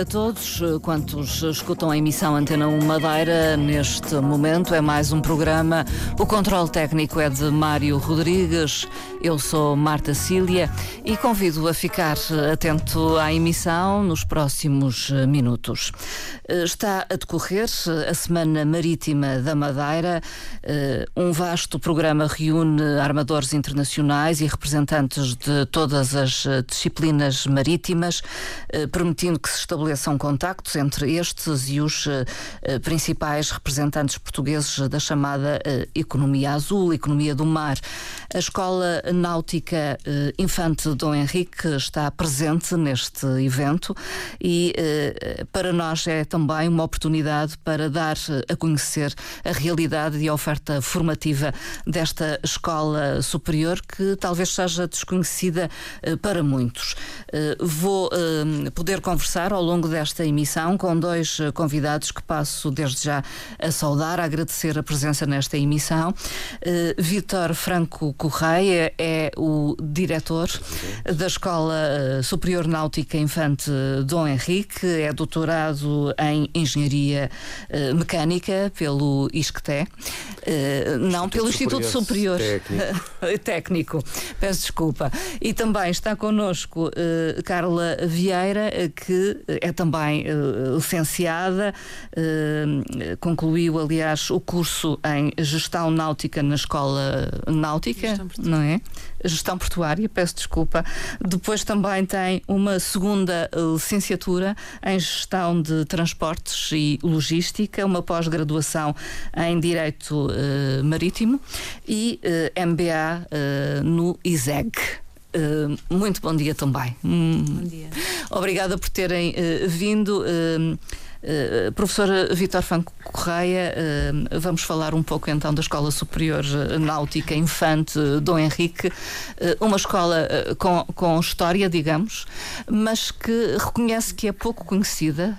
a todos. Quantos escutam a emissão Antena 1 Madeira, neste momento é mais um programa. O controle técnico é de Mário Rodrigues. Eu sou Marta Cília e convido a ficar atento à emissão nos próximos minutos. Está a decorrer a Semana Marítima da Madeira. Um vasto programa reúne armadores internacionais e representantes de todas as disciplinas marítimas permitindo que se estabeleçam contactos entre estes e os uh, principais representantes portugueses da chamada uh, economia azul, economia do mar. A Escola Náutica Infante Dom Henrique está presente neste evento e para nós é também uma oportunidade para dar a conhecer a realidade e a oferta formativa desta escola superior que talvez seja desconhecida para muitos. Vou poder conversar ao longo desta emissão com dois eh, convidados que passo desde já a saudar, a agradecer a presença nesta emissão. Uh, Vítor Franco Correia é o diretor da Escola eh, Superior Náutica Infante Dom Henrique, é doutorado em Engenharia uh, Mecânica pelo ISCTE, uh, não, pelo Instituto Superior, Técnico. Técnico. Peço desculpa. E também está connosco Carla Vieira eh, que é também uh, licenciada, uh, concluiu, aliás, o curso em Gestão Náutica na Escola Náutica, não é? Gestão Portuária, peço desculpa. Depois também tem uma segunda licenciatura em Gestão de Transportes e Logística, uma pós-graduação em Direito Marítimo e MBA no ISEG. Uh, muito bom dia também. Hum. Bom dia. Obrigada por terem uh, vindo. Uh, Uh, professor Vitor Franco Correia, uh, vamos falar um pouco então da Escola Superior Náutica Infante Dom Henrique, uh, uma escola com, com história, digamos, mas que reconhece que é pouco conhecida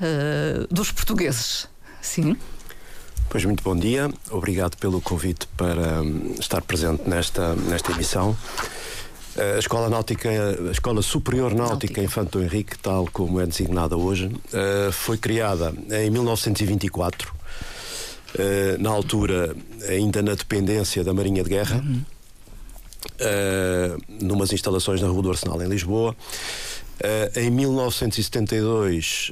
dos portugueses. Sim. Pois muito bom dia, obrigado pelo convite para um, estar presente nesta, nesta emissão. A Escola Náutica, a Escola Superior Náutica, Náutica. Infante Dom Henrique, tal como é designada hoje, eh, foi criada em 1924, eh, na altura ainda na dependência da Marinha de Guerra, uhum. numas instalações na Rua do Arsenal, em Lisboa. Em 1972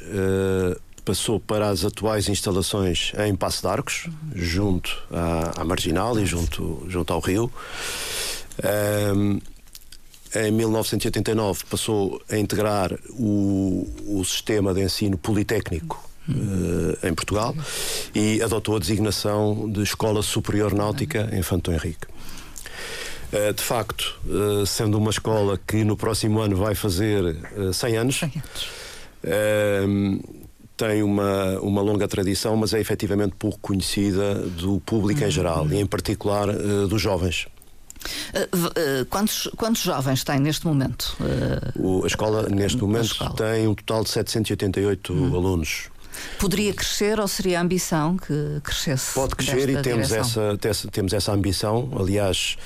passou para as atuais instalações em Passo de Arcos, uhum. junto à, à Marginal e junto, junto ao Rio. Um, em 1989 passou a integrar o, o sistema de ensino politécnico uh, em Portugal e adotou a designação de Escola Superior Náutica em Fanto Henrique. Uh, de facto, uh, sendo uma escola que no próximo ano vai fazer 100 anos, tem uma, uma longa tradição, mas é efetivamente pouco conhecida do público em geral e, em particular, dos jovens. Uh, quantos, quantos jovens tem neste momento? Uh, a escola, neste momento, escola. tem um total de 788 hum. alunos. Poderia crescer ou seria a ambição que crescesse? Pode crescer e temos essa, temos essa ambição. Aliás,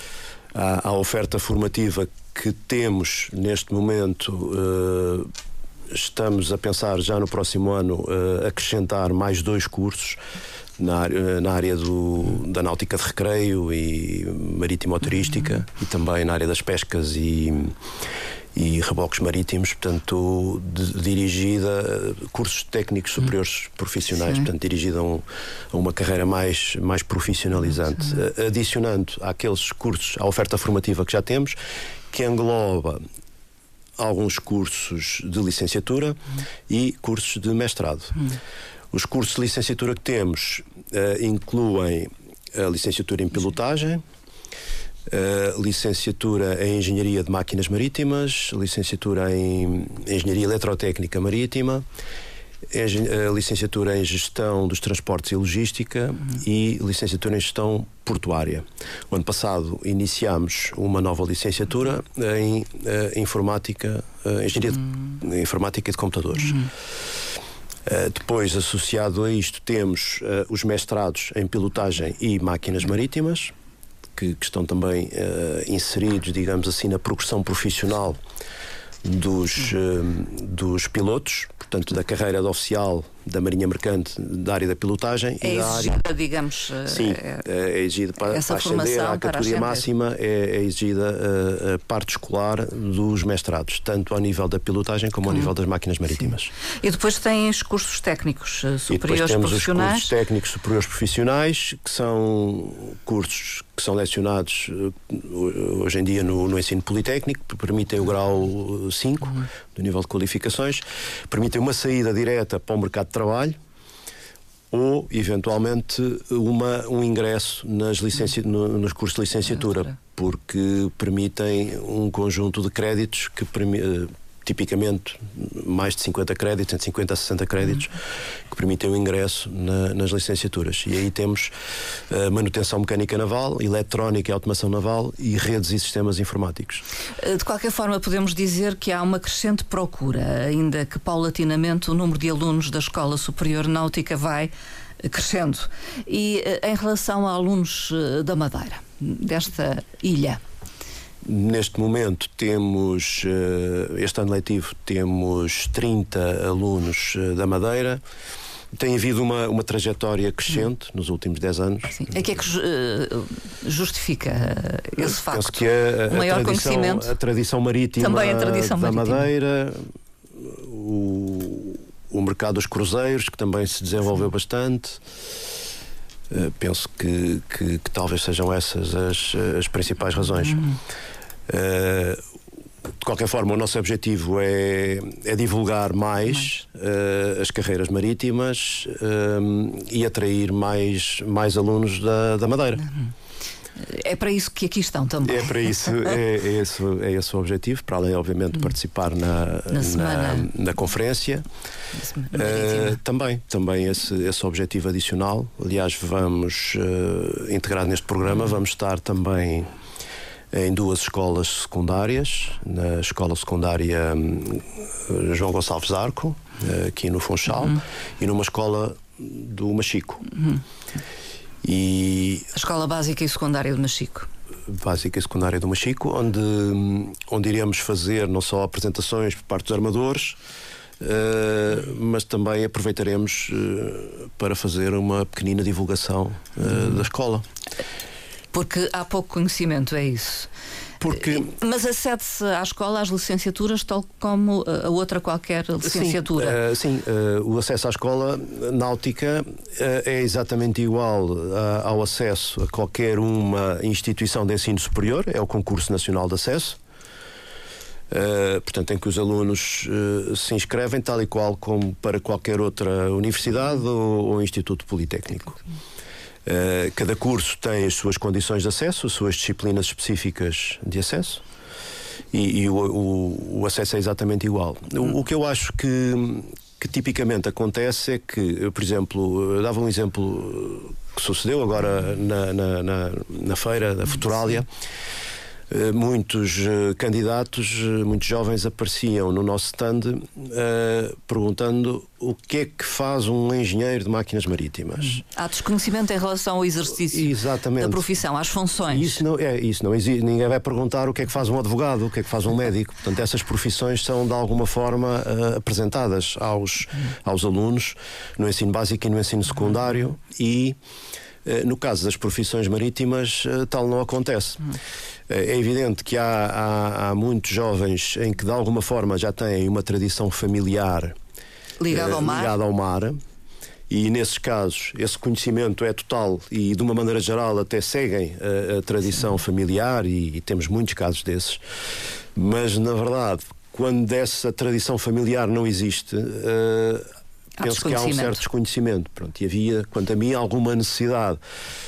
a, a oferta formativa que temos neste momento. Uh, estamos a pensar já no próximo ano acrescentar mais dois cursos na área, na área do, da náutica de recreio e marítimo-turística e também na área das pescas e, e reboques marítimos, portanto, de, dirigida a cursos técnicos superiores profissionais, Sim. portanto, dirigida a, um, a, uma carreira mais, mais profissionalizante, Sim. adicionando àqueles cursos, à oferta formativa que já temos, que engloba alguns cursos de licenciatura uhum. e cursos de mestrado. Uhum. Os cursos de licenciatura que temos uh, incluem a licenciatura em pilotagem, a licenciatura em Engenharia de Máquinas Marítimas, licenciatura em Engenharia Eletrotécnica Marítima, a licenciatura em Gestão dos Transportes e Logística uhum. e licenciatura em Gestão Portuária. O ano passado iniciámos uma nova licenciatura em uh, Informática, Engenharia uhum. de Informática e de Computadores. Uhum. Uh, depois, associado a isto, temos uh, os mestrados em pilotagem e máquinas marítimas, que, que estão também uh, inseridos, digamos assim, na progressão profissional dos, dos pilotos, portanto, da carreira de oficial da Marinha Mercante, da área da pilotagem é e da exigida, área. digamos. Sim, é, é exigida para, essa para ascender à categoria máxima, é, é exigida a, a, parte escolar dos mestrados, tanto ao nível da pilotagem como ao hum. nível das máquinas marítimas. Sim. E depois tens cursos técnicos superiores e depois temos profissionais. Os cursos técnicos superiores profissionais, que são cursos que são lecionados hoje em dia no, no ensino politécnico, que permitem o grau 5 uhum. do nível de qualificações, permitem uma saída direta para o mercado trabalho ou, eventualmente, uma, um ingresso nas licenci... no, nos cursos de licenciatura, porque permitem um conjunto de créditos que tipicamente mais de 50 créditos, entre 50 a 60 créditos, uhum. que permitem o ingresso na, nas licenciaturas. E aí temos uh, manutenção mecânica naval, eletrónica e automação naval e redes e sistemas informáticos. Eh, de qualquer forma, podemos dizer que há uma crescente procura, ainda que paulatinamente o número de alunos da Escola Superior Náutica vai crescendo. E em relação a alunos da Madeira, desta ilha, Neste momento temos, eh, este ano letivo, temos 30 alunos eh, da Madeira. Tem havido uma, uma trajetória crescente nos últimos 10 anos. Sim. O que é que uh, justifica esse facto? Penso que a, a, maior tradição, conhecimento. A tradição marítima Também a tradição da marítima. Madeira, o, o mercado dos cruzeiros, que também se desenvolveu Sim. bastante. Uh, penso que, que, que, talvez sejam essas as, as principais razões. Uhum. Uh, de qualquer forma, o nosso objetivo é, é divulgar mais. Uh, as carreiras marítimas uh, e atrair mais, mais alunos da, da Madeira. Uhum. É para isso que aqui estão também. É para isso, é, é, esse, é esse o objetivo, para além, obviamente, de uhum. participar na, na, na, na conferência. Uh, também, também esse, esse objetivo adicional. Aliás, vamos uh, integrar neste programa, uhum. vamos estar também em duas escolas secundárias, na escola secundária hum, João Gonçalves Arco, eh, aqui no Funchal, uhum. e numa escola do Machico. Uhum. E a escola básica e secundária do Machico. Básica e secundária do Machico, onde, hum, onde iremos fazer não só apresentações por parte dos armadores, Uh, mas também aproveitaremos uh, para fazer uma pequenina divulgação uh, da escola. Porque há pouco conhecimento, é isso. Porque... Mas acede-se à escola às licenciaturas tal como a outra qualquer licenciatura? Sim, uh, sim uh, o acesso à escola náutica uh, é exatamente igual ao acesso a qualquer uma instituição de ensino superior, é o Concurso Nacional de Acesso. portanto, em que os alunos se inscrevem tal e qual como para qualquer outra universidade ou, ou instituto politécnico. Uh, cada curso tem as suas condições de acesso, as suas disciplinas específicas de acesso. E, e o, o, o, acesso é exatamente igual. O, o, que eu acho que, que tipicamente acontece é que, eu, por exemplo, eu dava um exemplo que sucedeu agora na, na, na, na feira da Futuralia. Eh, muitos eh, candidatos, eh, muitos jovens apareciam no nosso stand perguntando o que é que faz um engenheiro de máquinas marítimas. Há desconhecimento em relação ao exercício Exatamente. da profissão, às funções. Isso não, é, isso não existe. Ninguém vai perguntar o que é que faz um advogado, o que é que faz um médico. Portanto, essas profissões são de alguma forma apresentadas aos, aos alunos no ensino básico e no ensino secundário e no caso das profissões marítimas, tal não acontece. É evidente que há, há, há, muitos jovens em que de alguma forma já têm uma tradição familiar ligada ao mar. Ligada ao mar e nesses casos esse conhecimento é total e de uma maneira geral até seguem a, a tradição Sim. familiar e, e, temos muitos casos desses mas na verdade quando essa tradição familiar não existe uh, penso que há um certo desconhecimento. Pronto, e havia, quanto a mim, alguma necessidade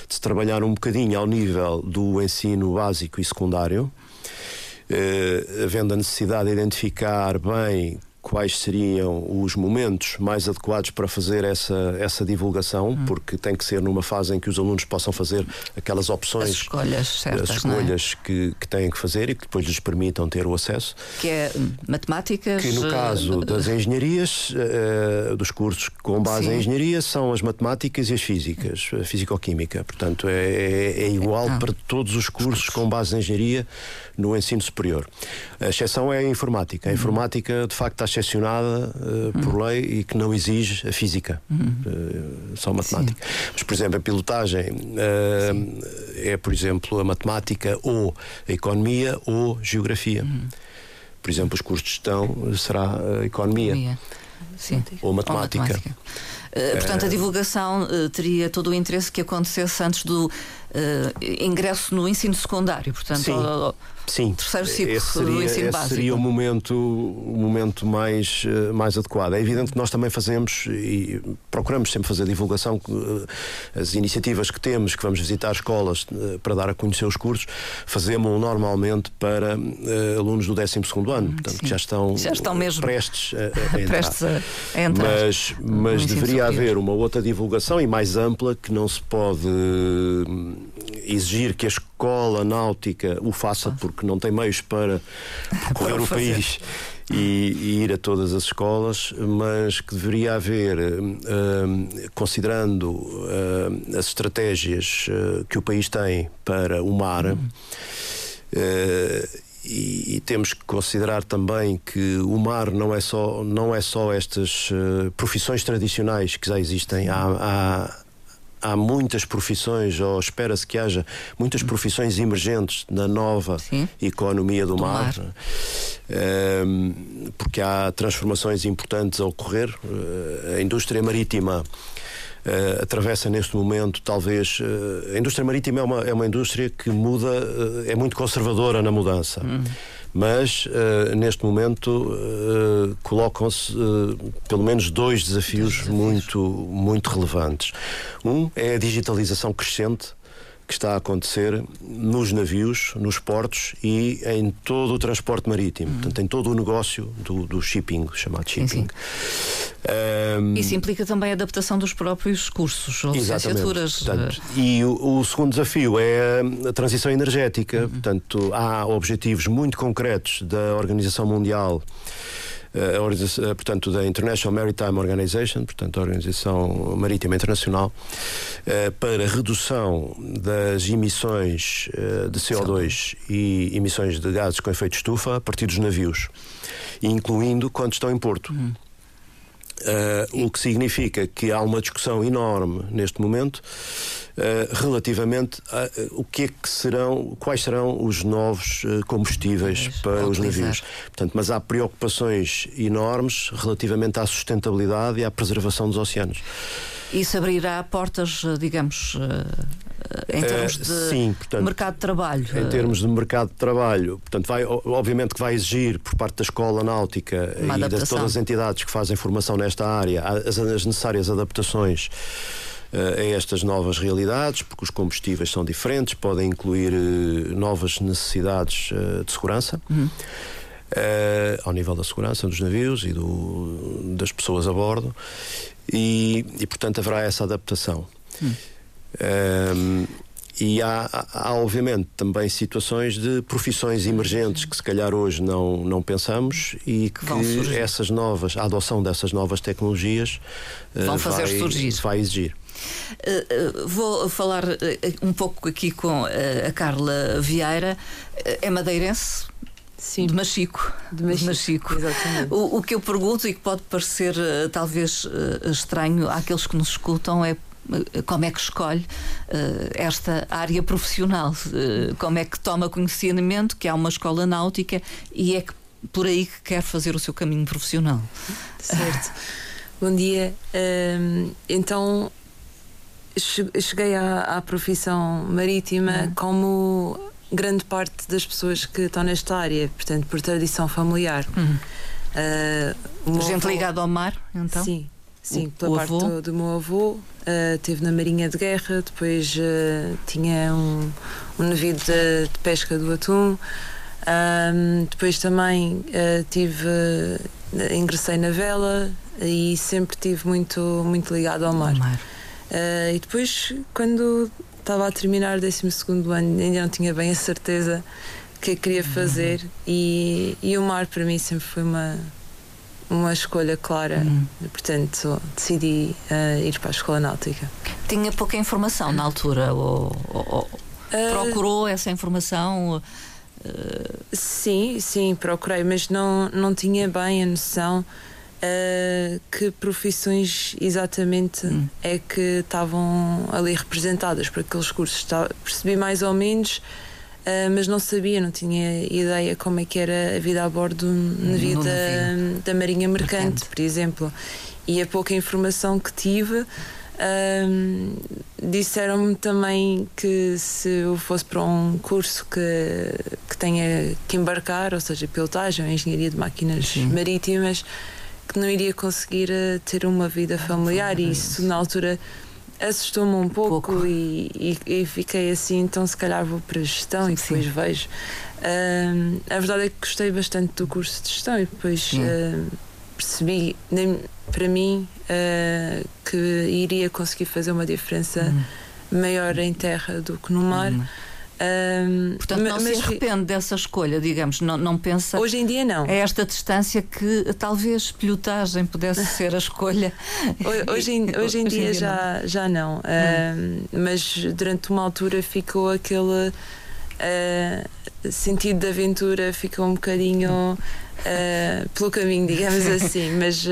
de se trabalhar um bocadinho ao nível do ensino básico e secundário, eh, havendo a necessidade de identificar bem quais seriam os momentos mais adequados para fazer essa, essa divulgação, hum. porque tem que ser numa fase em que os alunos possam fazer aquelas opções, as escolhas, certas, as escolhas é? que, que têm que fazer e que depois lhes permitam ter o acesso. Que é hum, matemáticas. Que no caso uh, das engenharias, uh, dos cursos com base sim. em engenharia, são as matemáticas e as físicas, a físico-química. Portanto, é, é, é igual ah. para todos os cursos com base em engenharia no ensino superior. A exceção é a informática. A uhum. informática, de facto, está excepcionada uh, por uhum. lei e que não exige a física, uh, só a matemática. Sim. Mas, por exemplo, a pilotagem uh, é, por exemplo, a matemática ou a economia ou geografia. Uhum. Por exemplo, os cursos de gestão será a economia. economia. Sim. Ou matemática. Ou matemática. Uh, portanto, a divulgação uh, teria todo o interesse que acontecesse antes do ingresso no ensino secundário. Portanto, Sim. Ao, Sim, terceiro ciclo esse seria, do ensino básico. seria o momento, o momento mais, eh, mais adequado. É evidente que nós também fazemos e procuramos sempre fazer divulgação, eh, as iniciativas que temos, que vamos visitar escolas eh, para dar a conhecer os cursos, fazemos normalmente para uh, alunos do 12 ano, portanto, que já estão, já estão mesmo prestes a, a entrar. prestes a, entrar. Mas, mas deveria haver uma outra divulgação e mais ampla que não se pode exigir que a escola náutica o faça porque não tem meios para percorrer o país e, e, ir a todas as escolas, mas que deveria haver, uh, considerando uh, as estratégias uh, que o país tem para o mar. Uhum. E, e, temos que considerar também que o mar não é só, não é só estas profissões tradicionais que já existem. Há, há há muitas profissões, ou espera-se que haja muitas profissões emergentes na nova Sim. economia do, do mar, mar. Um, porque há transformações importantes a ocorrer. Uh, a indústria marítima. Uh, atravessa neste momento, talvez. Uh, a indústria marítima é uma, é uma indústria que muda, uh, é muito conservadora na mudança. Uhum mas uh, neste momento uh, colocam-se uh, pelo menos dois desafios, desafios, muito, muito relevantes. Um é a digitalização crescente que está a acontecer nos navios, nos portos e em todo o transporte marítimo, uhum. portanto, em todo o negócio do, do shipping, chamado shipping. Sim, sim. Um, Isso implica também a adaptação dos próprios cursos ou licenciaturas. Portanto, e o, o, segundo desafio é a transição energética. Uhum. Portanto, há objetivos muito concretos da Organização Mundial a, portanto, da International Maritime Organization, portanto, a Organização Marítima Internacional, eh, para redução das emissões eh, de CO2 e emissões de gases com efeito estufa a partir dos navios, incluindo quando estão em porto. Uhum. Uh, o que significa que há uma discussão enorme neste momento uh, relativamente a uh, o que é que serão, quais serão os novos combustíveis para os navios. Portanto, mas há preocupações enormes relativamente à sustentabilidade e à preservação dos oceanos. Isso abrirá portas, digamos, em termos de Sim, portanto, mercado de trabalho? Em termos de mercado de trabalho. Portanto, vai, obviamente que vai exigir por parte da escola náutica Uma e adaptação. de todas as entidades que fazem formação nesta área as, as necessárias adaptações a estas novas realidades, porque os combustíveis são diferentes, podem incluir novas necessidades de segurança. Uhum. Uh, ao nível da segurança dos navios e do, das pessoas a bordo, e, e portanto haverá essa adaptação. Hum. Um, e há, há, obviamente, também situações de profissões emergentes que, se calhar, hoje não, não pensamos e que essas novas, a adoção dessas novas tecnologias Vão fazer vai, surgir. vai exigir. Uh, uh, vou falar uh, um pouco aqui com a Carla Vieira. é madeirense? Sim. De Machico. De Machico. De Machico. Exatamente. O, o, que eu pergunto e que pode parecer talvez estranho àqueles que nos escutam é como é que escolhe uh, esta área profissional, uh, como é que toma conhecimento que há uma escola náutica e é que por aí que quer fazer o seu caminho profissional. Certo. Bom dia. Uh, então cheguei à, à profissão marítima uhum. como grande parte das pessoas que estão nesta área, portanto, por tradição familiar. Uhum. Uh, Gente ligada ao mar, então? Sim, sim, pela o parte do, do, meu avô. Uh, teve na Marinha de Guerra, depois uh, tinha um, um navio de, de, pesca do atum. Um, depois também uh, tive, uh, ingressei na vela e sempre tive muito, muito ligado ao mar. mar. E depois, quando estava a terminar o 12 ano, ainda não tinha bem a certeza que queria uhum. fazer, uhum. e, e o mar para mim sempre foi uma, uma escolha clara. Uhum. Portanto, decidi uh, ir para a escola náutica. Tinha pouca informação na altura? Ou, ou, uh, procurou essa informação? Uh... Sim, sim, procurei, mas não, não tinha bem a noção uh, que profissões exatamente hum. é que estavam ali representadas para aqueles cursos. percebi mais ou menos. Uh, mas não sabia, não tinha ideia como é que era a vida a bordo na vida da Marinha Mercante, Mercante, por exemplo. E a pouca informação que tive, um, Disseram-me também que se eu fosse para um curso que, que tenha que embarcar, ou seja, pilotagem ou engenharia de máquinas Sim. marítimas, que não iria conseguir eh, ter uma vida familiar. E isso, na altura, assustou-me um pouco, pouco. E, e, e, fiquei assim, então se calhar vou para a gestão Sim. e depois vejo. Um, a verdade é que gostei bastante do curso de gestão e depois uh, percebi, para mim, uh, que iria conseguir fazer uma diferença uhum. maior em terra do que no mar. Uhum. Um, Portanto, não mas, se arrepende dessa escolha, digamos, não, não pensa. Hoje em dia, não. É esta distância que talvez pilotagem pudesse ser a escolha. Hoje, em, hoje em hoje dia, dia já, não. já não. Hum. mas durante uma altura ficou aquele uh, sentido de aventura, ficou um bocadinho uh, pelo caminho, digamos assim, mas uh,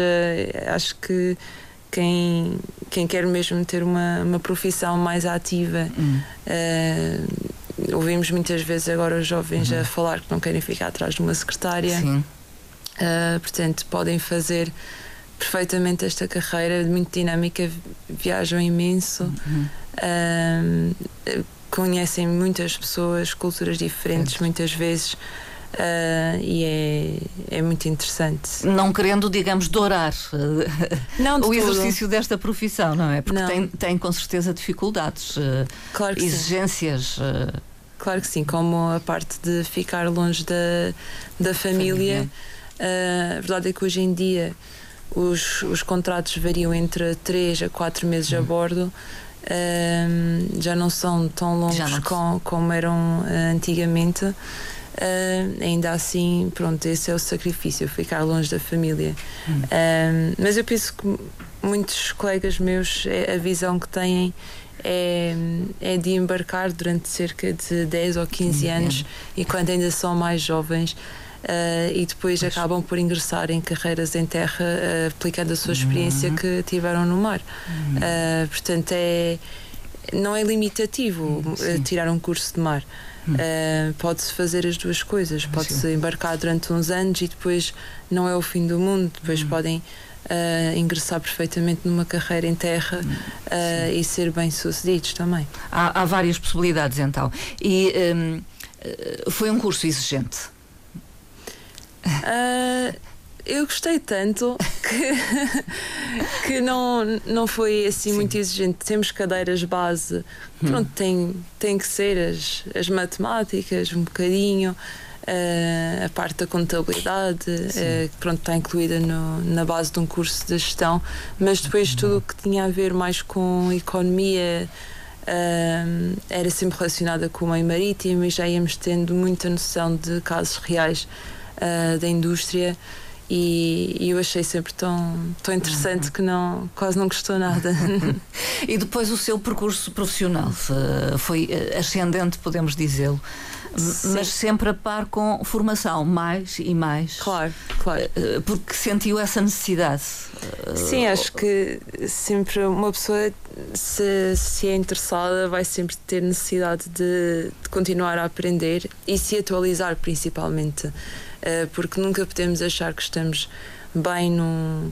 acho que quem, quem quer mesmo ter uma, uma profissão mais ativa. Hum. Uh, ouvimos muitas vezes agora os jovens uhum. a falar que não querem ficar atrás de uma secretária. Sim. portanto, podem fazer perfeitamente esta carreira, muito dinâmica, viajam imenso. Uhum. conhecem muitas pessoas, culturas diferentes, muitas vezes. Uh, e é, é muito interessante. Não querendo, digamos, dourar não, o exercício desta profissão, não é? Porque não. Tem, tem com certeza dificuldades, uh, claro exigências. Uh... Claro que sim, como a parte de ficar longe da, da família. família. a verdade é que hoje em dia os, os contratos variam entre 3 a 4 meses hum. a bordo. já não são tão longos com, como eram antigamente. Uh, ainda assim, pronto, esse é o sacrifício, ficar longe da família. Hum. Uh, mas eu penso que muitos colegas meus, é, a visão que têm é, é de embarcar durante cerca de 10 ou 15 anos, e quando ainda são mais jovens. Uh, e depois pois. acabam por ingressar em carreiras em terra, uh, aplicando a sua experiência uhum. que tiveram no mar. Uhum. Uh, portanto, é, não é limitativo tirar um curso de mar. Uh, pode-se fazer as duas coisas, pode-se embarcar durante uns anos e depois não é o fim do mundo, depois hum. podem uh, ingressar perfeitamente numa carreira em terra uh, e ser bem-sucedidos também. Há, há, várias possibilidades então. E um, foi um curso exigente? eu gostei tanto que, que não, não foi assim Sim. muito exigente. Temos cadeiras base, hum. pronto, tem, tem que ser as, as matemáticas, um bocadinho, uh, a parte da contabilidade, uh, pronto, está incluída no, na base de um curso de gestão, mas depois hum. tudo o que tinha a ver mais com economia. Uh, era sempre relacionada com o meio marítimo e já íamos tendo muita noção de casos reais da indústria e, e, eu achei sempre tão, tão interessante uhum. que não, quase não gostou nada. e depois o seu percurso profissional foi eh, ascendente, podemos dizê-lo. Mas sempre a par com formação, mais e mais. Claro, claro. Eh, eh, porque sentiu essa necessidade. Sim, acho que sempre uma pessoa, se, se é interessada, vai sempre ter necessidade de, de continuar a aprender e se atualizar, principalmente. Eh, porque nunca podemos achar que estamos bem num,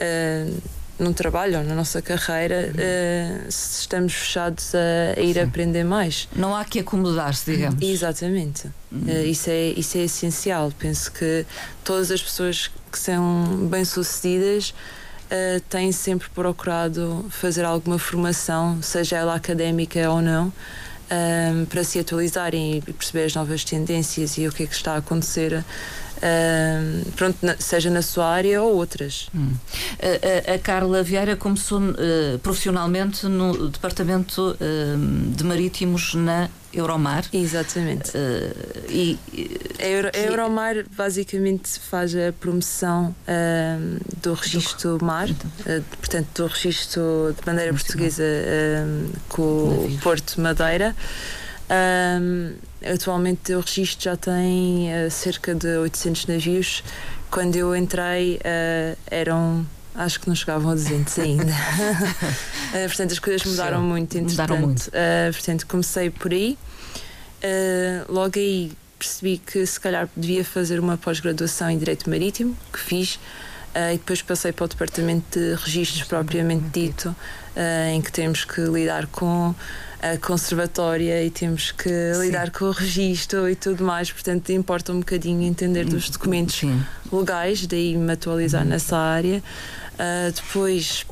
uh, num trabalho ou na nossa carreira uh, se estamos fechados a, a ir Sim. aprender mais. Não há que acomodar-se, digamos. Exatamente. Uhum. isso, é, isso é essencial. Penso que todas as pessoas que são bem-sucedidas. Uh, têm sempre procurado fazer alguma formação, seja ela académica ou não, um, para se atualizarem e perceber as novas tendências e o que é que está a acontecer Uh, pronto, na, seja na sua área ou outras. Hum. A, a, a, Carla Vieira começou uh, profissionalmente no Departamento uh, de Marítimos na Euromar. Exatamente. e, a, Euro, a Euromar basicamente faz a promoção do registro mar, portanto, do registro de bandeira portuguesa com o Porto Madeira. Um, atualmente o registro já tem uh, cerca de 800 navios. Quando eu entrei uh, eram acho que não chegavam a 200 ainda. uh, portanto, as coisas mudaram Sim, muito. Mudaram muito. Portanto, comecei por aí. Logo aí percebi que se calhar devia fazer uma pós-graduação em Direito Marítimo, que fiz. E depois passei para o departamento de registros propriamente dito, em que temos que lidar com a conservatória e temos que Sim. lidar com o registro e tudo mais, portanto importa um bocadinho entender dos documentos Sim. legais, daí me atualizar uhum. nessa área. Uh, depois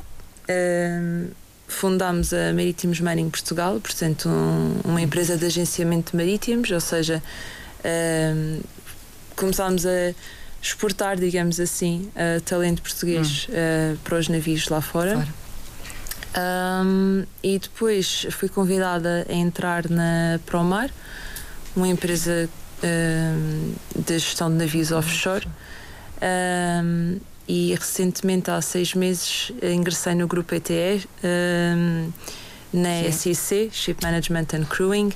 uh, fundámos a Marítimos Mining Portugal, portanto um, uma empresa de agenciamento de marítimos, ou seja, uh, começámos a exportar, digamos assim, talento português hum. para os navios lá fora. Claro um, e depois fui convidada a entrar na Promar, uma empresa um, de gestão de navios offshore. Um, e recentemente, há seis meses, ingressei no grupo ETE, na Sim. SEC, Ship Management and Crewing.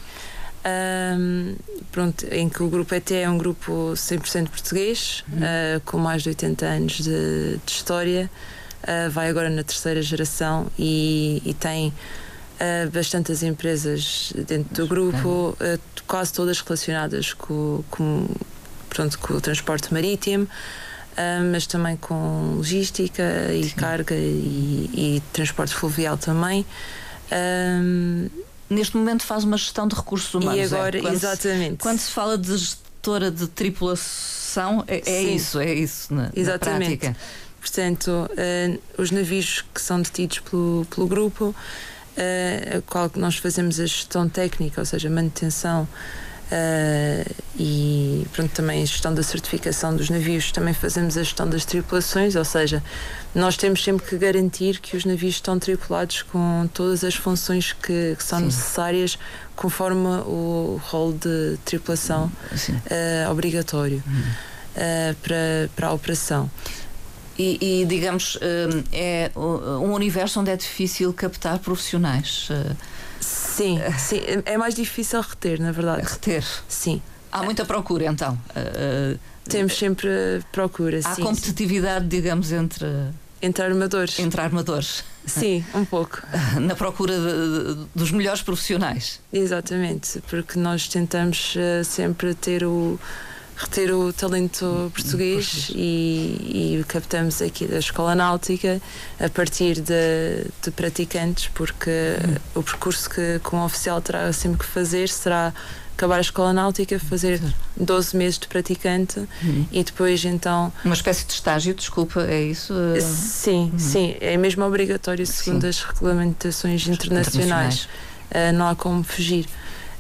Um, pronto, em que o grupo ET é um grupo 100% português, uhum. uh, com mais de 80 anos de, de história, uh, vai agora na terceira geração e, e tem uh, bastantes empresas dentro do grupo, uh, quase todas relacionadas com, com, pronto, com o transporte marítimo. mas também com logística e Sim. carga e, e, transporte fluvial também. Neste momento faz uma gestão de recursos humanos. E é? agora, é? quando exatamente. Se, quando se fala de gestora de tripulação, é, é isso, é isso na, exatamente. na prática. Portanto, uh, os navios que são detidos pelo, pelo grupo, uh, a qual nós fazemos a gestão técnica, ou seja, manutenção uh, e pronto, também a gestão da certificação dos navios, também fazemos a gestão das tripulações, ou seja, nós temos sempre que garantir que os navios estão tripulados com todas as funções que, que são Sim. necessárias conforme o rol de tripulação obrigatório. Uhum. para, para a operação. E, e, digamos, hum, é um universo onde é difícil captar profissionais. Sim, sim, é mais difícil reter, na verdade. Reter? Sim. Há muita procura, então. Eh, Temos sempre procura. Há sim, competitividade, sim. digamos, entre. Entre armadores. Entre armadores. Sim, um pouco. Na procura de, de, dos melhores profissionais. Exatamente, porque nós tentamos uh, sempre ter o, reter o talento português e, e, captamos aqui da Escola Náutica a partir de, de praticantes, porque uhum. o percurso que, que um oficial terá sempre que fazer será acabar a escola náutica, fazer 12 meses de praticante uhum. e depois então. Uma espécie de estágio, desculpa, é isso? Sim, uhum. sim, é mesmo obrigatório segundo sim. as regulamentações internacionais. internacionais. Uh, não há como fugir.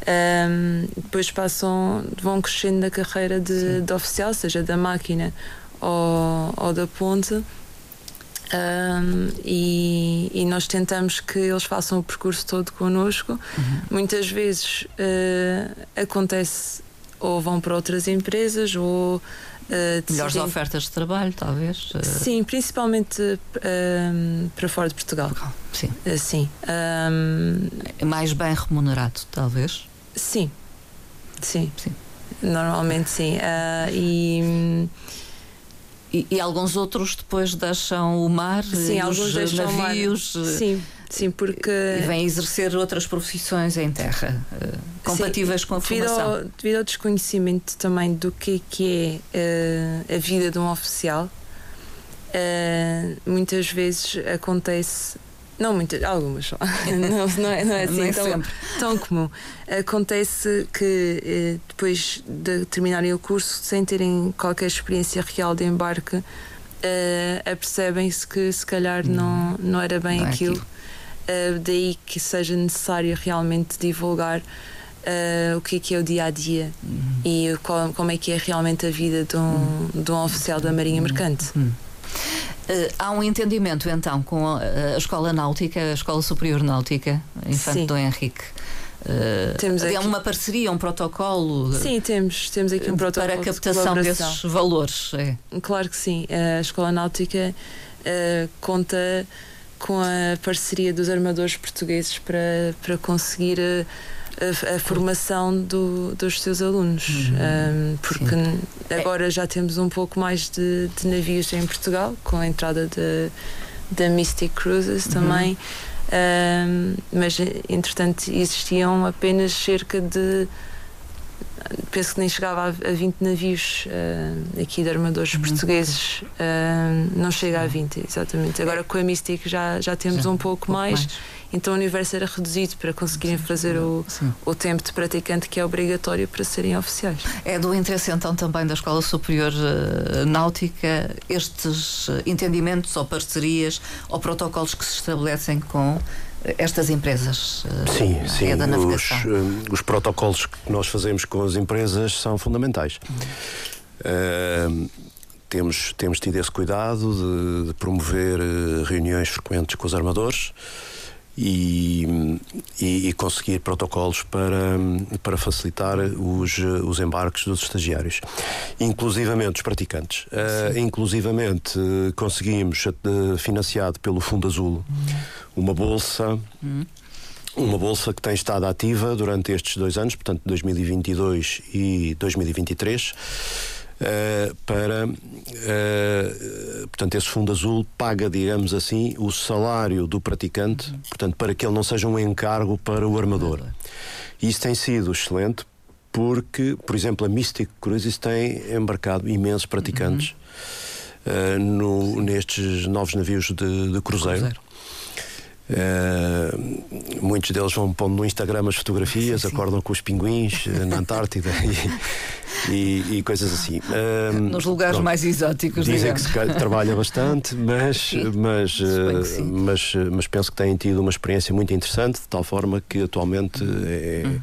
Um, depois passam, vão crescendo na carreira de, de oficial, seja da máquina ou, ou da ponte. Um, e, e, nós tentamos que eles façam o percurso todo connosco. Uhum. Muitas vezes uh, acontece ou vão para outras empresas ou uh, melhores ofertas de trabalho, talvez. Uh... Sim, principalmente uh, para fora de Portugal. Sim. sim. Um... Mais bem remunerado, talvez. Sim, sim, sim. Normalmente sim. Uh, e, e, e, alguns outros depois deixam o mar, sim, alguns deixam navios. O mar. Sim. Sim, porque. E vêm exercer outras profissões em terra, uh, compatíveis Sim, com a devido formação. Ao, devido ao desconhecimento também do que, que é uh, a vida de um oficial, uh, muitas vezes acontece não muitas, algumas só. não, não, é, não é assim tão, tão, comum. Acontece que eh, depois de terminarem o curso, sem terem qualquer experiência real de embarque, uh, apercebem-se que se calhar não, não era bem não é aquilo. Uh, daí que seja necessário realmente divulgar uh, o que é, que é o dia a dia uhum. e qual, como é que é realmente a vida de um, uhum. de um oficial da Marinha Mercante. Uhum. Uh, há um entendimento então com a, a, Escola Náutica, a Escola Superior Náutica, Infante Dom Henrique. Uh, temos aqui... uma parceria, um protocolo? Sim, temos, temos aqui um protocolo para a captação de desses valores. É. Claro que sim. A Escola Náutica uh, conta com a parceria dos armadores portugueses para, para conseguir a, a, a formação do, dos seus alunos. Uhum. Um, porque Sim. agora já temos um pouco mais de, de, navios em Portugal, com a entrada da Mystic Cruises uhum. também. Um, mas entretanto existiam apenas cerca de penso que nem chegava a, 20 navios uh, aqui de armadores uhum. portugueses, uh, não chega a 20, exatamente. Agora com a Mystic já, já temos já, um pouco, um pouco mais, mais, então o universo era reduzido para conseguirem fazer o, o tempo de praticante que é obrigatório para serem oficiais. É do interesse então também da Escola Superior uh, Náutica estes entendimentos ou parcerias ou protocolos que se estabelecem com estas empresas eh, sim, é sim. da navegação? Os, eh, os, protocolos que nós fazemos com as empresas são fundamentais. Uh, temos, temos tido esse cuidado de, de, promover reuniões frequentes com os armadores e, e, e, conseguir protocolos para, para facilitar os, os embarques dos estagiários, inclusivamente os praticantes. Uh, inclusivamente conseguimos, uh, financiado pelo Fundo Azul, uma bolsa. Uma bolsa que tem estado ativa durante estes dois anos, portanto 2022 e 2023 Uh, para uh, portanto esse fundo azul paga digamos assim o salário do praticante uhum. portanto para que ele não seja um encargo para o armador e isso tem sido excelente porque por exemplo a Mystic Cruises tem embarcado imensos praticantes uhum. uh, no, nestes novos navios de, de cruzeiro. cruzeiro. Uh, muitos deles vão pondo no Instagram as fotografias, sim, sim. acordam com os pinguins uh, na Antártida e, e, e, coisas assim. Uh, Nos lugares pronto, mais exóticos. Dizem digamos. que se trabalha bastante, mas, mas, mas, mas penso que têm tido uma experiência muito interessante, de tal forma que atualmente é. Hum.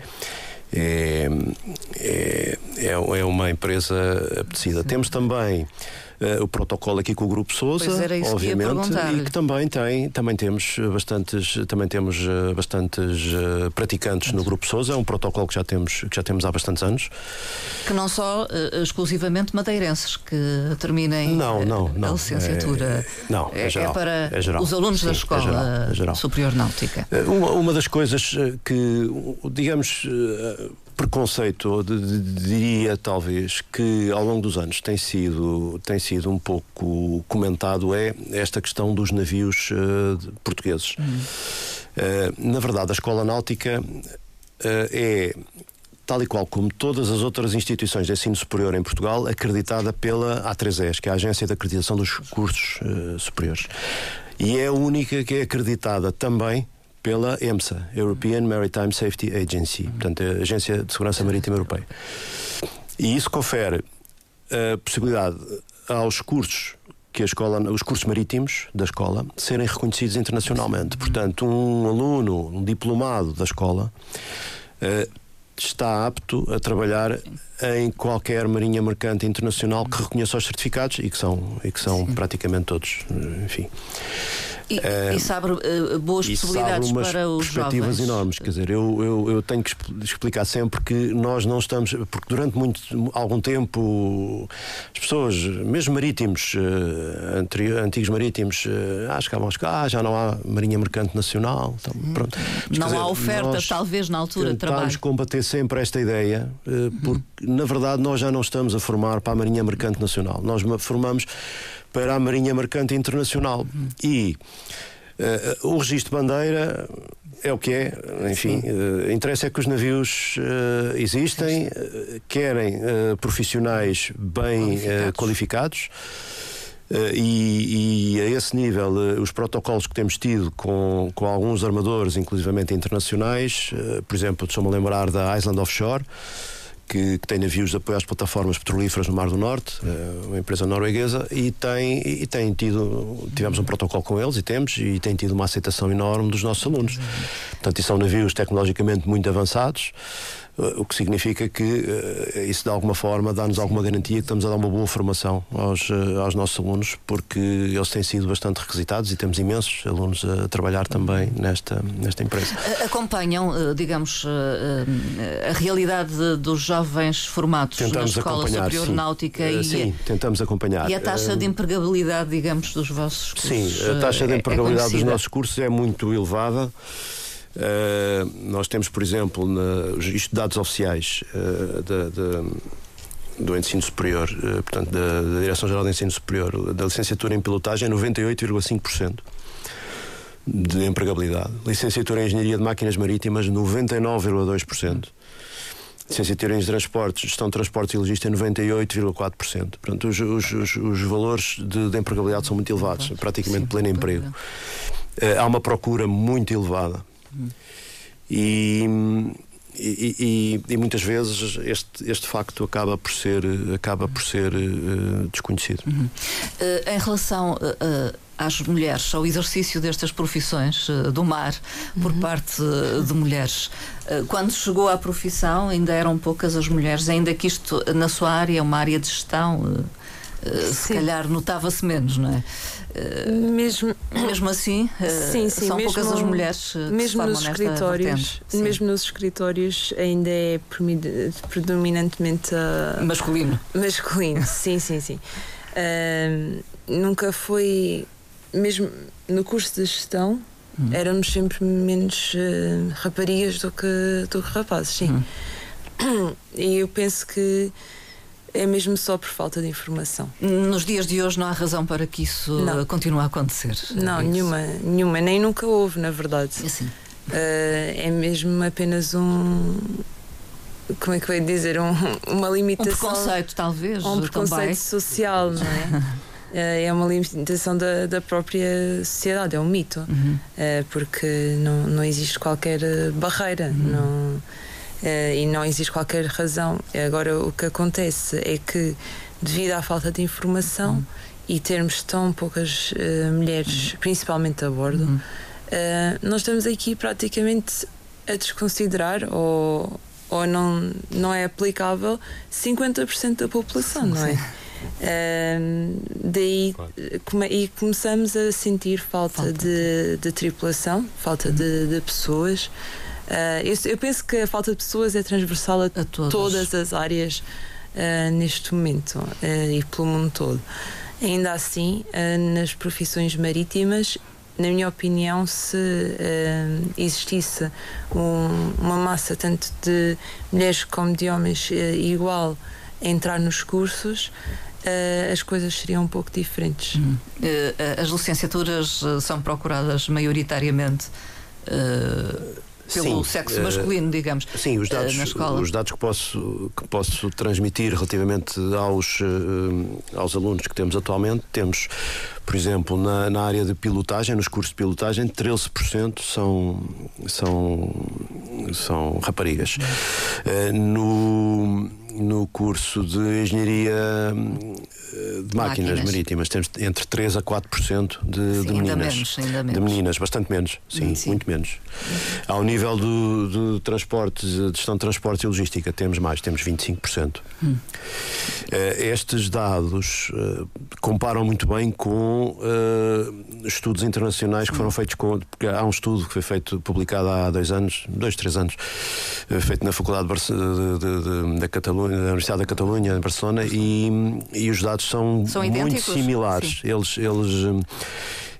É, é, é, é uma empresa apetecida. Temos também uh, o protocolo aqui com o Grupo Sousa, obviamente, que e que também tem, também temos bastantes, também temos uh, bastantes uh, praticantes no Grupo Sousa, é um protocolo que já temos, que já temos há bastantes anos. Que não só exclusivamente madeirenses que terminem não, não, não, a licenciatura. É, não, é, é, geral, é para é geral. os alunos Sim, da é Escola é geral. Superior Náutica. Uma, uma das coisas que, digamos, preconceito, diria talvez, que ao longo dos anos tem sido, tem sido um pouco comentado é esta questão dos navios uh, portugueses. Uhum. Uh, na verdade, a Escola Náutica uh, é tal e qual como todas as outras instituições de ensino superior em Portugal, acreditada pela A3ES, que é a Agência de Acreditação dos Cursos uh, Superiores. E é a única que é acreditada também pela EMSA, European Maritime Safety Agency, portanto, a Agência de Segurança Marítima Europeia. E isso confere a possibilidade aos cursos que a escola, os cursos marítimos da escola serem reconhecidos internacionalmente. Portanto, um aluno, um diplomado da escola uh, está apto a trabalhar em qualquer marinha mercante internacional que reconheça os certificados e que são, e que são praticamente todos, enfim. E, uh, isso abre uh, boas possibilidades para os perspectivas jovens. enormes. Quer dizer, eu, eu, eu, tenho que explicar sempre que nós não estamos. Porque durante muito, algum tempo as pessoas, mesmo marítimos, uh, antigos marítimos, uh, acho que ah, já não há Marinha Mercante Nacional. Então, hum. pronto. Mas, não dizer, há oferta, talvez, na altura de trabalho. Tentamos combater sempre esta ideia, uh, porque uhum. Na verdade nós já não estamos a formar para a Marinha Mercante Nacional. Nós formamos para a Marinha Mercante Internacional. E uh, o registro de bandeira é o que é, enfim, uh, interessa é que os navios uh, existem, uh, querem profissionais bem qualificados. E, e, a esse nível, os protocolos que temos tido com, com alguns armadores, inclusivamente internacionais, por exemplo, estou-me a lembrar da Island Offshore, que, que, tem navios de apoio às plataformas petrolíferas no Mar do Norte, uh, uma empresa norueguesa, e tem, e tem tido, tivemos um protocolo com eles e temos, e tem tido uma aceitação enorme dos nossos alunos. Portanto, e são navios tecnologicamente muito avançados. Eh, o que significa que uh, isso de alguma forma dá-nos alguma garantia que estamos a dar uma boa formação aos, uh, aos nossos alunos, porque eles têm sido bastante requisitados e temos imensos alunos a trabalhar também nesta, nesta empresa. Acompanham, digamos, a realidade dos jovens formados tentamos na Escola Superior sim. Náutica e, sim, tentamos acompanhar. E a taxa de empregabilidade, digamos, dos vossos cursos? Sim, a taxa de é, é empregabilidade é dos nossos cursos é muito elevada. Uh, nós temos, por exemplo, na, isto dados oficiais uh, da, da, do ensino superior, uh, portanto, da, da Direção-Geral do Ensino Superior, da licenciatura em pilotagem, é 98,5% de empregabilidade. Licenciatura em Engenharia de Máquinas Marítimas, 99,2%. Licenciatura em Transportes, Gestão de Transportes e Logística, 98,4%. Portanto, os, os, os, os valores de, de, empregabilidade são muito elevados, praticamente Sim, pleno emprego. há uma procura muito elevada e, e, e, e, muitas vezes este, este facto acaba por ser, acaba por ser uh, desconhecido. Uhum. Uh, em relação uh, às mulheres, ao exercício destas profissões do mar por uhum. parte de mulheres, quando chegou à profissão ainda eram poucas as mulheres, ainda que isto na sua área é uma área de gestão. se calhar notava-se menos, não é? Mesmo, mesmo assim, eh, sim, sim, são mesmo, poucas as mulheres que mesmo nos escritórios, mesmo nos escritórios ainda é predominantemente uh, masculino. Masculino, sim, sim, sim. Uh, nunca foi mesmo no curso de gestão hum. éramos sempre menos uh, raparigas do que, do que rapazes, sim. Hum. E eu penso que é mesmo só por falta de informação. Nos dias de hoje não há razão para que isso não. continue a acontecer. Não, é nenhuma, nenhuma, nem nunca houve, na verdade. Assim. Uh, é mesmo apenas um. Como é que eu ia dizer? Um, uma limitação. Um preconceito, talvez. Um preconceito também. social, não é? Eh, é uma limitação da, da própria sociedade, é um mito, uhum. uh, porque não, não existe qualquer barreira. Uhum. Não, e não existe qualquer razão. Agora, o que acontece é que, devido à falta de informação uhum. e termos tão poucas uh, mulheres, uhum. principalmente a bordo, uhum. uh, nós estamos aqui praticamente a desconsiderar ou, ou não, não é aplicável 50% da população, não é? Uh, daí claro. come, e começamos a sentir falta, falta. De, de, tripulação, falta uhum. de, de, pessoas. Uh, eu, eu, penso que a falta de pessoas é transversal a, a todas as áreas uh, neste momento uh, e pelo mundo todo. Ainda assim, nas profissões marítimas, na minha opinião, se existisse um, uma massa tanto de mulheres como de homens igual a entrar nos cursos, as coisas seriam um pouco diferentes. Hum. As licenciaturas são procuradas maioritariamente pelo sim, sexo masculino, uh, digamos, sim, os dados, uh, na escola. Os dados que posso, que posso transmitir relativamente aos, uh, aos alunos que temos atualmente, temos, por exemplo, na, na área de pilotagem, nos cursos de pilotagem, 13% são, são, são raparigas. no, no curso de engenharia de máquinas, máquinas, marítimas temos entre 3 a 4% de, sim, de meninas. Menos, ainda menos. De meninas, bastante menos, sim, sim. muito menos. Ao nível do, do transporte, de gestão de transporte e logística, temos mais, temos 25%. Hum. Uh, estes dados uh, comparam muito bem com estudos internacionais que foram feitos com. Porque há um estudo que foi feito, publicado há dois anos, dois, três anos, feito na Faculdade de, de, de, da Catalunha, Universidade da Catalunha, em Barcelona, e, e os dados são, são muito similares. Sim. Eles, eles,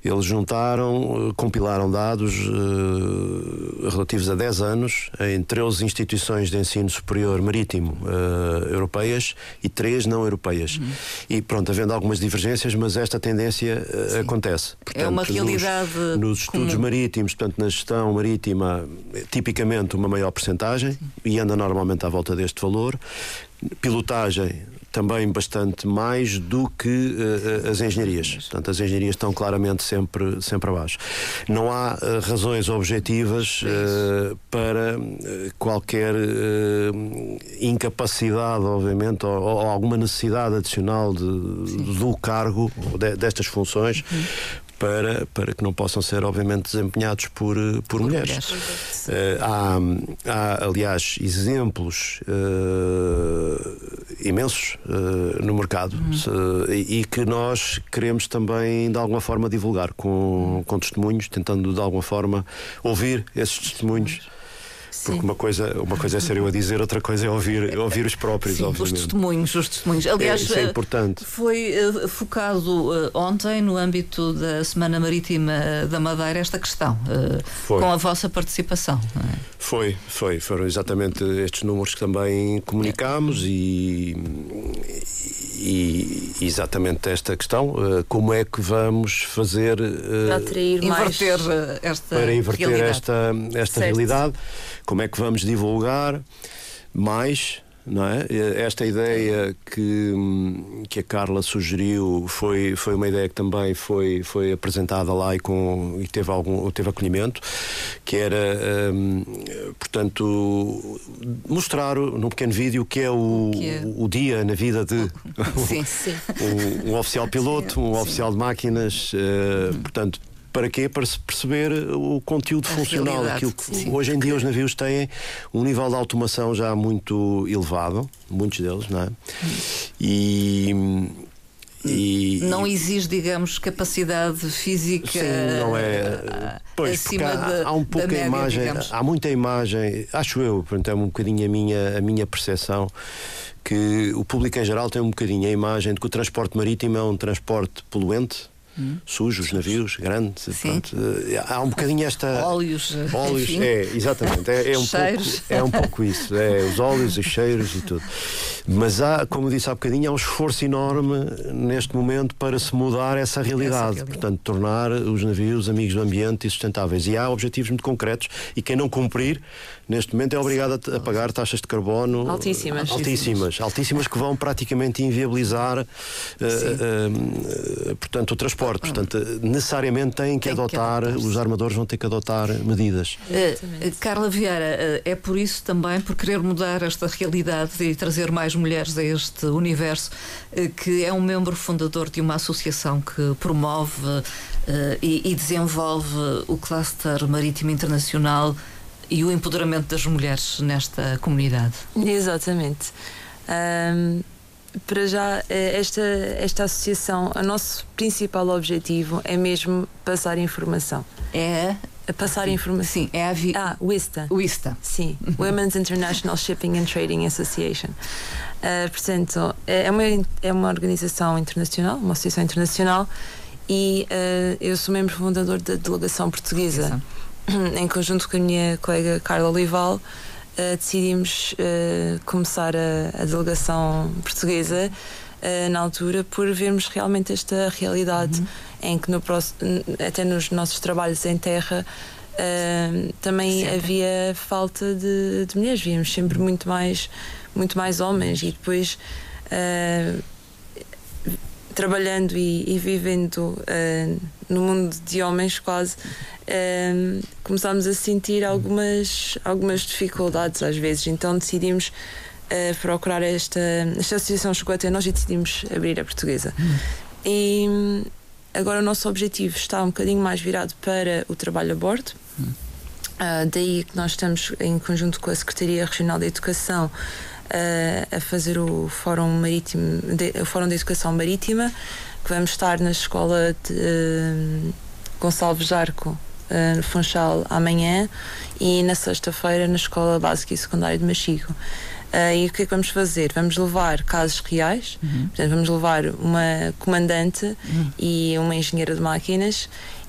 eles juntaram, compilaram dados uh, relativos a 10 anos em 13 instituições de ensino superior marítimo uh, europeias e 3 não europeias. Uhum. E pronto, havendo algumas divergências, mas esta tendência uh, acontece. Portanto, é uma realidade. Nos, nos estudos comum. marítimos, portanto, na gestão marítima, tipicamente uma maior percentagem e anda normalmente à volta deste valor. Pilotagem também bastante mais do que uh, as engenharias. Portanto, as engenharias estão claramente sempre, sempre abaixo. Não há uh, razões objetivas uh, para qualquer incapacidade, obviamente, ou, ou, alguma necessidade adicional de, do cargo de, destas funções. Uhum para, para que não possam ser, obviamente, desempenhados por, por, por mulheres. mulheres. Uh, há, há, aliás, exemplos uh, imensos uh, no mercado uhum. e, e, que nós queremos também, de alguma forma, divulgar com, com testemunhos, tentando, de alguma forma, ouvir esses testemunhos porque uma coisa, uma coisa é ser eu a dizer, outra coisa é ouvir, ouvir os próprios, Sim, obviamente. Os testemunhos, os testemunhos. Aliás, é, isso é importante. Foi uh, focado uh, ontem, no âmbito da Semana Marítima da Madeira, esta questão, uh, com a vossa participação. É? Foi, foi. Foram exatamente estes números que também comunicámos e, e exatamente esta questão, como é que vamos fazer para atrair inverter mais esta para inverter realidade. esta, esta realidade como é que vamos divulgar mais não é? Esta ideia que, que a Carla sugeriu foi, foi uma ideia que também foi, foi apresentada lá e, com, e teve, algum, teve acolhimento, que era, um, portanto, mostrar num pequeno vídeo o que é o, que é? o, o dia na vida de sim, sim. um, um, oficial piloto, um sim. oficial de máquinas, uh, portanto para quê? Para se perceber o conteúdo a funcional. Aquilo que sim. hoje em dia os navios têm um nível de automação já muito elevado, muitos deles, não é? E. E, não exige, digamos, capacidade física sim, não é, pois, acima há, há um pouco média, imagem, digamos. há muita imagem, acho eu, portanto, é um bocadinho a minha, a minha percepção que o público em geral tem um bocadinho a imagem de que o transporte marítimo é um transporte poluente, hum. sujos, navios, grandes. Pronto, eh, há um bocadinho esta. Óleos. Óleos, enfim. é, exatamente. É, é, um cheiros. pouco, é um pouco isso. É, os óleos, os cheiros e tudo. Mas há, como disse há bocadinho, há um esforço enorme neste momento para se mudar essa realidade. Essa realidade. Portanto, tornar os navios amigos do ambiente e sustentáveis. E há objetivos muito concretos e quem não cumprir, neste momento, é obrigado a, pagar taxas de carbono altíssimas. Altíssimas. Altíssimas que vão praticamente inviabilizar, uh, uh, portanto, o transporte. Portanto, necessariamente têm que, Tem adotar, que adotar, os armadores vão ter que adotar medidas. Uh, Carla Vieira, uh, é por isso também, por querer mudar esta realidade e trazer mais mulheres a este universo, uh, que é um membro fundador de uma associação que promove e, e desenvolve o Cluster Marítimo Internacional e o empoderamento das mulheres nesta comunidade. Exatamente. Um para já, eh, esta, esta associação, o nosso principal objetivo é mesmo passar informação. É passar informação. Sim, é a vi... Ah, WISTA. WISTA. Sim, Women's International Shipping and Trading Association. Uh, portanto, é uma, é uma organização internacional, uma associação internacional, e uh, eu sou membro fundador da delegação portuguesa, em conjunto com a minha colega Carla Olival uh, decidimos uh, começar a, a, delegação portuguesa uh, na altura por vermos realmente esta realidade uhum. em que no até nos nossos trabalhos em terra também havia falta de, de, mulheres, víamos sempre muito mais, muito mais homens e depois trabalhando e, e vivendo uh, no mundo de homens quase uh, começámos a sentir algumas algumas dificuldades às vezes então decidimos uh, procurar esta esta associação chegou até nós e decidimos abrir a portuguesa e agora o nosso objetivo está um bocadinho mais virado para o trabalho a bordo hum. daí que nós estamos em conjunto com a Secretaria Regional de Educação a, a fazer o Fórum Marítimo, de, o Fórum de Educação Marítima, que vamos estar na escola de uh, Gonçalves Jarco, uh, no Funchal, amanhã, e na sexta-feira na Escola Básica e Secundária de Machigo. Uh, e o que é que vamos fazer? Vamos levar casos reais, uhum. portanto, vamos levar uma comandante uhum. e uma engenheira de máquinas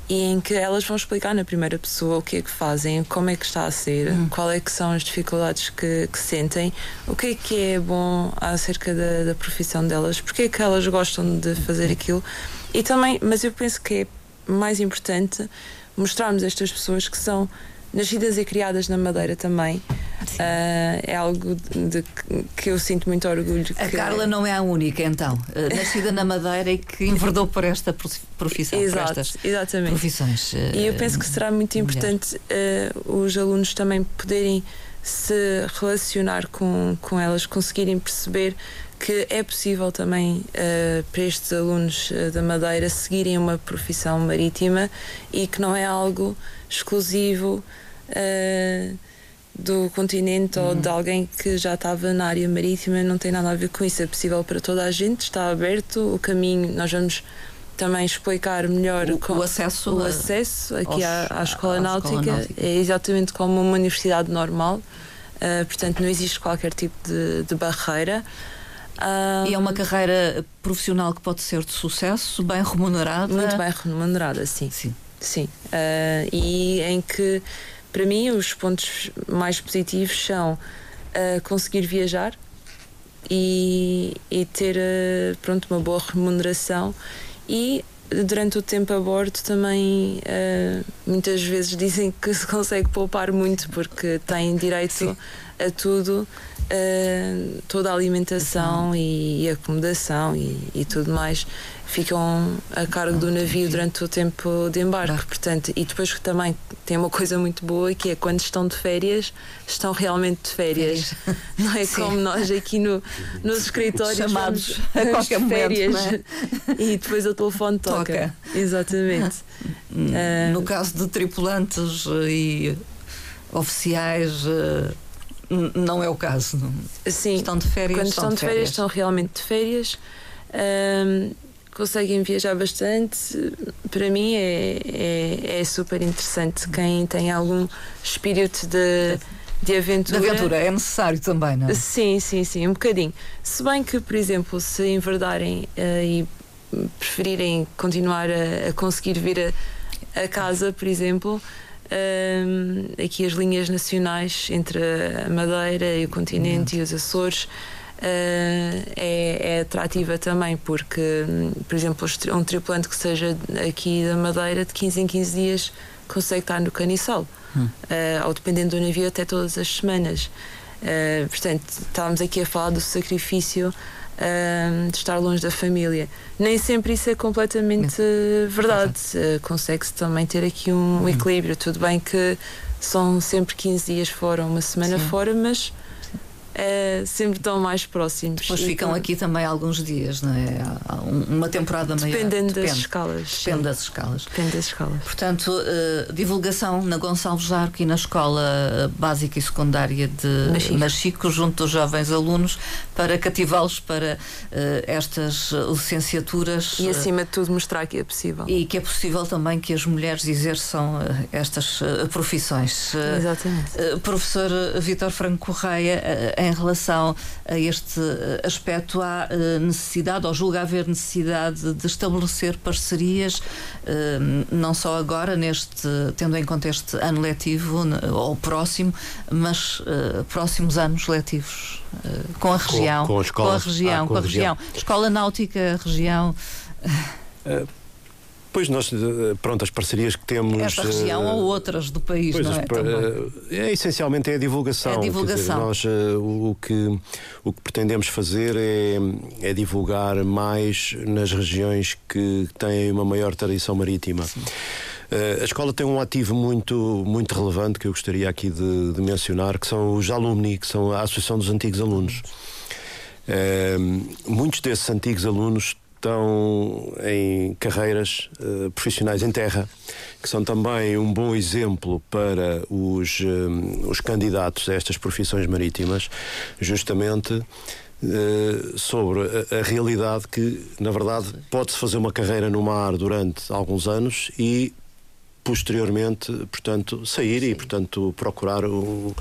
em que elas vão explicar na primeira pessoa o que é que fazem, como é que está a ser, hum. qual é que são as dificuldades que, que, sentem, o que é que é bom acerca da, da profissão delas, porque é que elas gostam de fazer aquilo. E também, mas eu penso que é mais importante mostrarmos estas pessoas que são nascidas e criadas na Madeira também, Uh, é algo de, de, que eu sinto muito orgulho. A Carla não é a única, então, uh, nascida na Madeira e que enverdou por esta profissão. Exato, por estas exatamente. Profissões. Uh, e eu penso que será muito importante os alunos também poderem se relacionar com, com elas, conseguirem perceber que é possível também uh, para estes alunos uh, da Madeira seguirem uma profissão marítima e que não é algo exclusivo uh, do continente uhum. ou de alguém que já estava na área marítima, não tem nada a ver com isso. É possível para toda a gente, está aberto o caminho. Nós vamos também explicar melhor o, o acesso, o acesso aqui aos, à, à, escola, à náutica. escola náutica. É exatamente como uma universidade normal. portanto, não existe qualquer tipo de, de barreira. E é uma carreira profissional que pode ser de sucesso, bem remunerada. Muito bem remunerada, sim. Sim. sim. Uh, e em que, para mim, os pontos mais positivos são uh, conseguir viajar e, e ter uh, pronto, uma boa remuneração e durante o tempo a bordo também uh, muitas vezes dizem que se consegue poupar muito porque têm direito. A tudo uh, toda a alimentação e, e acomodação e, e, tudo mais ficam a cargo do navio durante o tempo de embarque. Portanto, e depois também tem uma coisa muito boa que é quando estão de férias, estão realmente de férias. Não é Sim. como nós aqui no, nos escritórios chamados a qualquer férias momento, é? e depois o telefone toca. toca. Exatamente. No uh, caso de tripulantes e oficiais uh, não é o caso. Sim, estão de férias. Quando estão, de férias, férias, estão realmente de férias. Conseguem viajar bastante. Para mim é, é, é, super interessante. Quem tem algum espírito de, de aventura. De aventura é necessário também, não é? Sim, sim, sim, um bocadinho. Se bem que, por exemplo, se enverdarem uh, e preferirem continuar a, a conseguir vir a, a casa, por exemplo um, aqui as linhas nacionais entre a Madeira e o continente uhum. e os Açores uh, é, é, atrativa também, porque, por exemplo, um tripulante que seja aqui da Madeira, de 15 em 15 dias consegue estar no Caniçal, uhum. uh, ou dependendo do navio, até todas as semanas. Uh, portanto, estávamos aqui a falar do sacrifício de estar longe da família. Nem sempre isso é completamente verdade. Uh, Consegue-se também ter aqui um uhum. equilíbrio. Tudo bem que são sempre 15 dias fora, uma semana Sim. fora, mas é, sempre estão mais próximos. Depois ficam aqui também alguns dias, não é? Uma temporada maior. Dependendo das escalas. Depende das escalas. Depende das escalas. Portanto, uh, divulgação na Gonçalves Jarco e na Escola Básica e Secundária de Machico, Machico junto dos jovens alunos, para cativá-los para uh, estas licenciaturas. E acima de tudo mostrar que é possível. E que é possível também que as mulheres exerçam estas profissões. Exatamente. professor Vitor Franco Correia, em relação a este aspecto, há eh, necessidade, ou julga haver necessidade de estabelecer parcerias, eh, não só agora, neste, tendo em conta este ano letivo, ou próximo, mas eh, próximos anos letivos com a região. Com, com, com a região, ah, com, com a região. região. Escola náutica, região. Uh, Pois nós, eh, pronto, as parcerias que temos. Esta região uh, ou outras do país, não é? Uh, é essencialmente é a divulgação. É a divulgação. Dizer, nós uh, o, que, o que pretendemos fazer é, é divulgar mais nas regiões que têm uma maior tradição marítima. Uh, a escola tem um ativo muito, muito relevante que eu gostaria aqui de, de mencionar, que são os alumni, que são a Associação dos Antigos Alunos. Muitos desses antigos alunos estão em carreiras uh, profissionais em terra, que são também um bom exemplo para os, um, os candidatos a estas profissões marítimas, justamente. Uh, sobre a, realidade que, na verdade, pode-se fazer uma carreira no mar durante alguns anos e posteriormente, portanto, sair Sim. e, portanto, procurar um,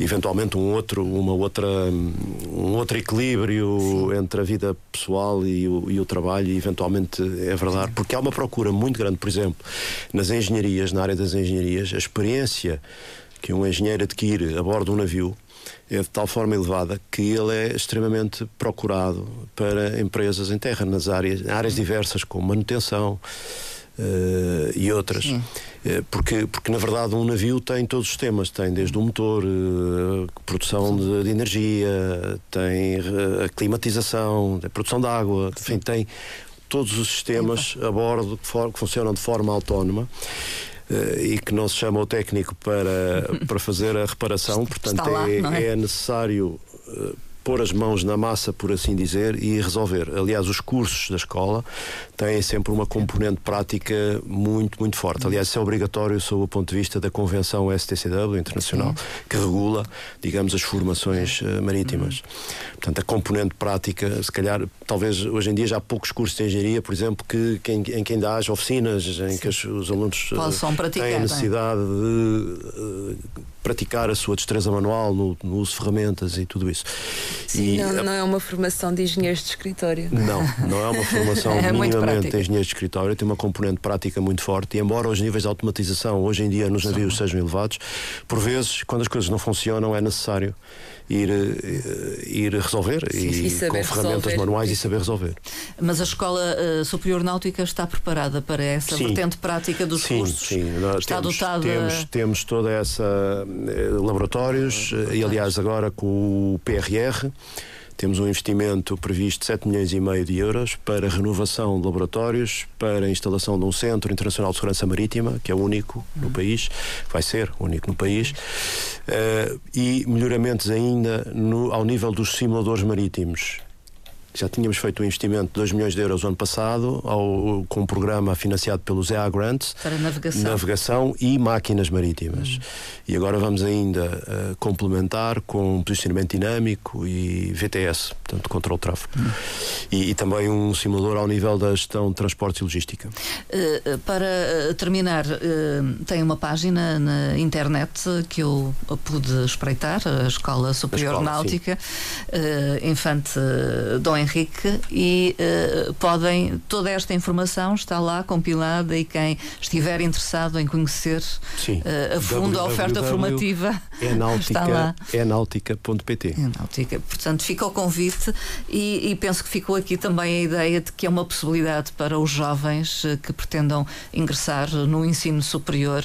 eventualmente um outro, uma outra, um outro equilíbrio Sim. entre a vida pessoal e o, e o trabalho, e eventualmente é verdade, Sim. porque há uma procura muito grande, por exemplo, nas engenharias, na área das engenharias, a experiência que um engenheiro adquire a bordo de um navio é de tal forma elevada que ele é extremamente procurado para empresas em terra, nas áreas, áreas diversas, como manutenção, uh, e outras. Uh, porque, porque, na verdade, um navio tem todos os temas: tem desde o motor, uh, produção de, de, energia, tem a climatização, a produção de água, enfim, tem todos os sistemas a bordo que, for, que funcionam de forma autónoma. Uh, e que não se chama o técnico para, para fazer a reparação, portanto lá, é, é? é, necessário uh, pôr as mãos na massa, por assim dizer, e resolver. Aliás, os cursos da escola têm sempre uma componente prática muito, muito forte. Aliás, isso é obrigatório sob o ponto de vista da Convenção STCW Internacional, que regula, digamos, as formações uh, marítimas. Uhum. Portanto, a componente prática, se calhar, talvez hoje em dia já há poucos cursos de engenharia, por exemplo, que, que em, em que ainda haja oficinas em Sim. que os, os alunos uh, têm necessidade de uh, praticar a sua destreza manual no, no uso de ferramentas e tudo isso. Sim, e, não, não, é uma formação de engenheiros de escritório. Não, não é uma formação é minimamente de engenheiros de escritório, tem uma componente prática muito forte e embora os níveis de automatização hoje em dia nos navios sejam elevados, por vezes, quando as coisas não funcionam, é necessário ir, eh, ir resolver Sim, e, e com ferramentas resolver. manuais e saber resolver. Mas a Escola uh, Superior Náutica está preparada para essa sim. vertente prática dos sim, cursos? Sim, Nós está temos, dotada... Temos, temos toda essa uh, laboratórios, e aliás agora com o PRR temos um investimento previsto de 7 milhões e meio de euros para renovação de laboratórios, para a instalação de um Centro Internacional de Segurança Marítima, que é único no país, vai ser único no país, uh, e melhoramentos ainda no, ao nível dos simuladores marítimos já tínhamos feito um investimento de 2 milhões de euros ano passado, ao, com um programa financiado pelos EA Grants. Para navegação. Navegação e máquinas marítimas. Hum. E agora vamos ainda uh, complementar com posicionamento dinâmico e VTS, portanto, controle de tráfego. Hum. E, e, também um simulador ao nível da gestão de transportes e logística. Uh, para terminar, uh, tem uma página na internet que eu pude espreitar, a Escola Superior a escola, Náutica, Infante Dom Henrique e uh, podem, toda esta informação está lá compilada e quem estiver interessado em conhecer uh, a fundo a oferta formativa está lá. É náutica.pt. É náutica. Portanto, fica o convite e, e, penso que ficou aqui também a ideia de que é uma possibilidade para os jovens uh, que pretendam ingressar no ensino superior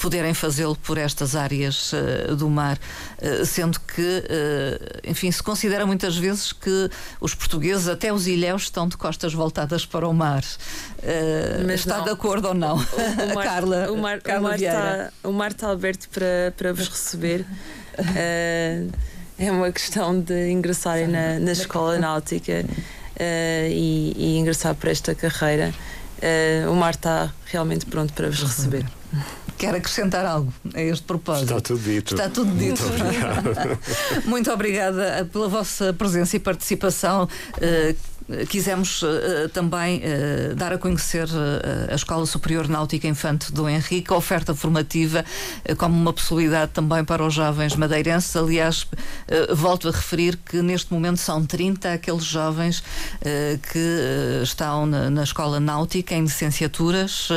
poderem fazê-lo por estas áreas do mar, sendo que, enfim, se considera muitas vezes que os portugueses, até os ilhéus, estão de costas voltadas para o mar. Uh, Mas está não. de acordo ou não? O, o mar, Carla, o mar, Carla o mar está, o mar está aberto para, para vos receber. Uh, é uma questão de ingressarem na, na escola náutica uh, e, e, ingressar para esta carreira. o mar está realmente pronto para vos receber. Quer acrescentar algo a este propósito? Está tudo dito. Está tudo dito. Muito, obrigada pela vossa presença e participação. Uh, quisemos uh, também uh, dar a conhecer uh, a Escola Superior Náutica Infante do Henrique, a oferta formativa como uma possibilidade também para os jovens madeirenses. Aliás, volto a referir que neste momento são 30 aqueles jovens que estão na, na, Escola Náutica em licenciaturas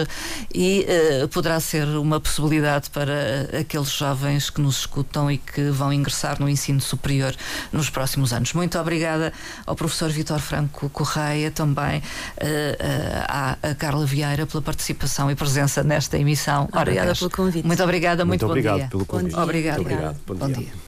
e poderá ser uma possibilidade para aqueles jovens que nos escutam e que vão ingressar no ensino superior nos próximos anos. Muito obrigada ao professor Vitor Franco Correia, também uh, à Carla Vieira pela participação e presença nesta emissão. Obrigada pelo convite. Muito obrigada, muito, muito bom obrigado dia. pelo convite. Obrigado. Muito obrigado. Bom, bom dia. dia.